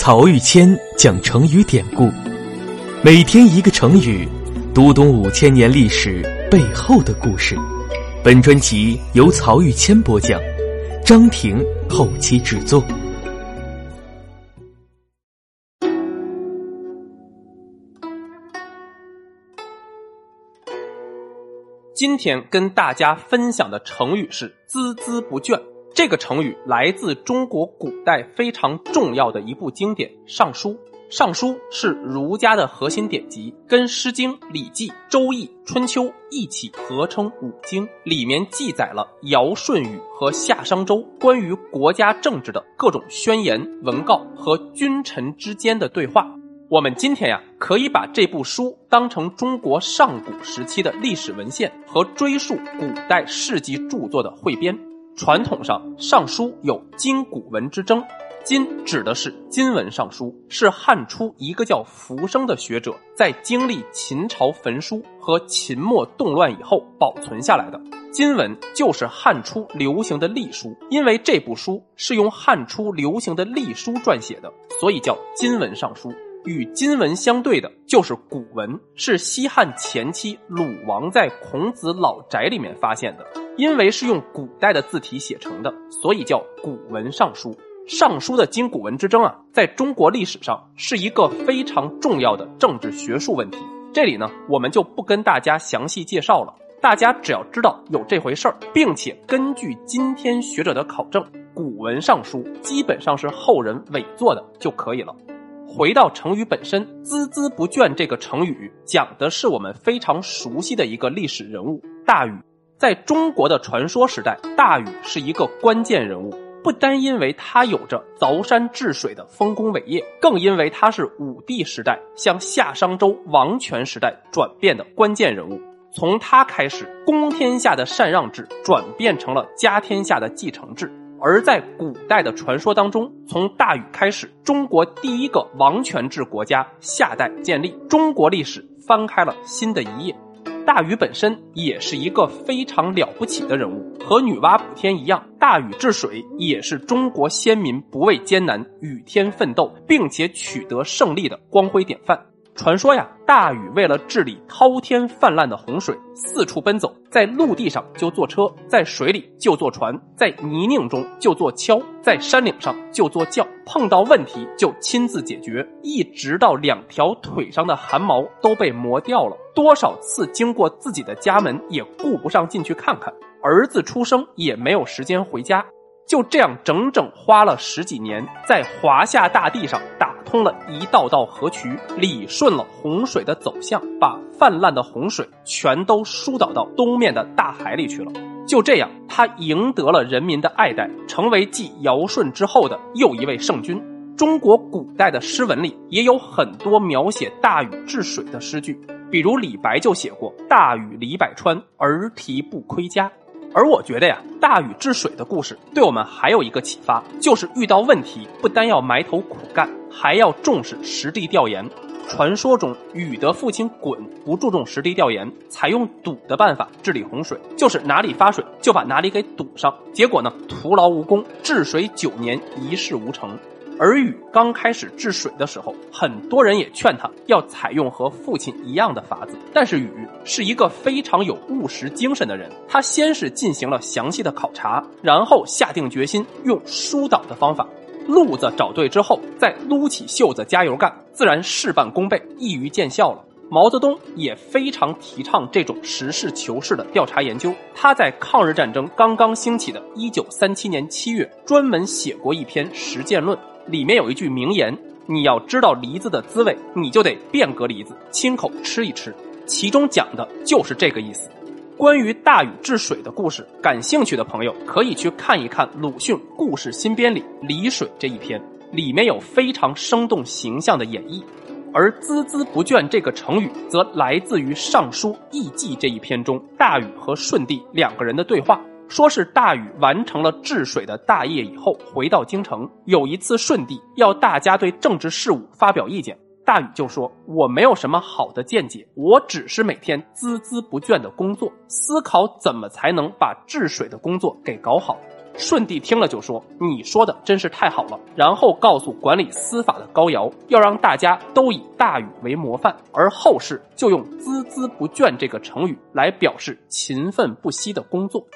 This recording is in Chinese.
曹玉谦讲成语典故，每天一个成语，读懂五千年历史背后的故事。本专辑由曹玉谦播讲，张婷后期制作。今天跟大家分享的成语是“孜孜不倦”。这个成语来自中国古代非常重要的一部经典《尚书》。《尚书》是儒家的核心典籍，跟《诗经》《礼记》《周易》《春秋》一起合称五经。里面记载了尧舜禹和夏商周关于国家政治的各种宣言、文告和君臣之间的对话。我们今天呀，可以把这部书当成中国上古时期的历史文献和追溯古代世纪著作的汇编。传统上，《尚书》有今古文之争，今指的是金文尚书，是汉初一个叫浮生的学者在经历秦朝焚书和秦末动乱以后保存下来的。金文就是汉初流行的隶书，因为这部书是用汉初流行的隶书撰写的，所以叫金文尚书。与金文相对的就是古文，是西汉前期鲁王在孔子老宅里面发现的。因为是用古代的字体写成的，所以叫古文尚书。尚书的今古文之争啊，在中国历史上是一个非常重要的政治学术问题。这里呢，我们就不跟大家详细介绍了。大家只要知道有这回事儿，并且根据今天学者的考证，古文尚书基本上是后人伪作的就可以了。回到成语本身，“孜孜不倦”这个成语讲的是我们非常熟悉的一个历史人物大禹。在中国的传说时代，大禹是一个关键人物，不单因为他有着凿山治水的丰功伟业，更因为他是武帝时代向夏商周王权时代转变的关键人物。从他开始，公天下的禅让制转变成了家天下的继承制。而在古代的传说当中，从大禹开始，中国第一个王权制国家夏代建立，中国历史翻开了新的一页。大禹本身也是一个非常了不起的人物，和女娲补天一样，大禹治水也是中国先民不畏艰难、与天奋斗，并且取得胜利的光辉典范。传说呀，大禹为了治理滔天泛滥的洪水，四处奔走，在陆地上就坐车，在水里就坐船，在泥泞中就坐橇，在山岭上就坐轿，碰到问题就亲自解决，一直到两条腿上的汗毛都被磨掉了。多少次经过自己的家门，也顾不上进去看看。儿子出生也没有时间回家，就这样整整花了十几年，在华夏大地上打。通了一道道河渠，理顺了洪水的走向，把泛滥的洪水全都疏导到东面的大海里去了。就这样，他赢得了人民的爱戴，成为继尧舜之后的又一位圣君。中国古代的诗文里也有很多描写大禹治水的诗句，比如李白就写过“大禹李百川，儿啼不亏家”。而我觉得呀，大禹治水的故事对我们还有一个启发，就是遇到问题不单要埋头苦干，还要重视实地调研。传说中，禹的父亲鲧不注重实地调研，采用堵的办法治理洪水，就是哪里发水就把哪里给堵上，结果呢，徒劳无功，治水九年一事无成。而禹刚开始治水的时候，很多人也劝他要采用和父亲一样的法子。但是禹是一个非常有务实精神的人，他先是进行了详细的考察，然后下定决心用疏导的方法。路子找对之后，再撸起袖子加油干，自然事半功倍，易于见效了。毛泽东也非常提倡这种实事求是的调查研究。他在抗日战争刚刚兴起的1937年7月，专门写过一篇《实践论》。里面有一句名言：“你要知道梨子的滋味，你就得变革梨子，亲口吃一吃。”其中讲的就是这个意思。关于大禹治水的故事，感兴趣的朋友可以去看一看鲁迅《故事新编》里“梨水”这一篇，里面有非常生动形象的演绎。而“孜孜不倦”这个成语，则来自于《尚书·艺记》这一篇中大禹和舜帝两个人的对话。说是大禹完成了治水的大业以后，回到京城。有一次，舜帝要大家对政治事务发表意见，大禹就说：“我没有什么好的见解，我只是每天孜孜不倦的工作，思考怎么才能把治水的工作给搞好。”舜帝听了就说：“你说的真是太好了。”然后告诉管理司法的高尧，要让大家都以大禹为模范，而后世就用“孜孜不倦”这个成语来表示勤奋不息的工作。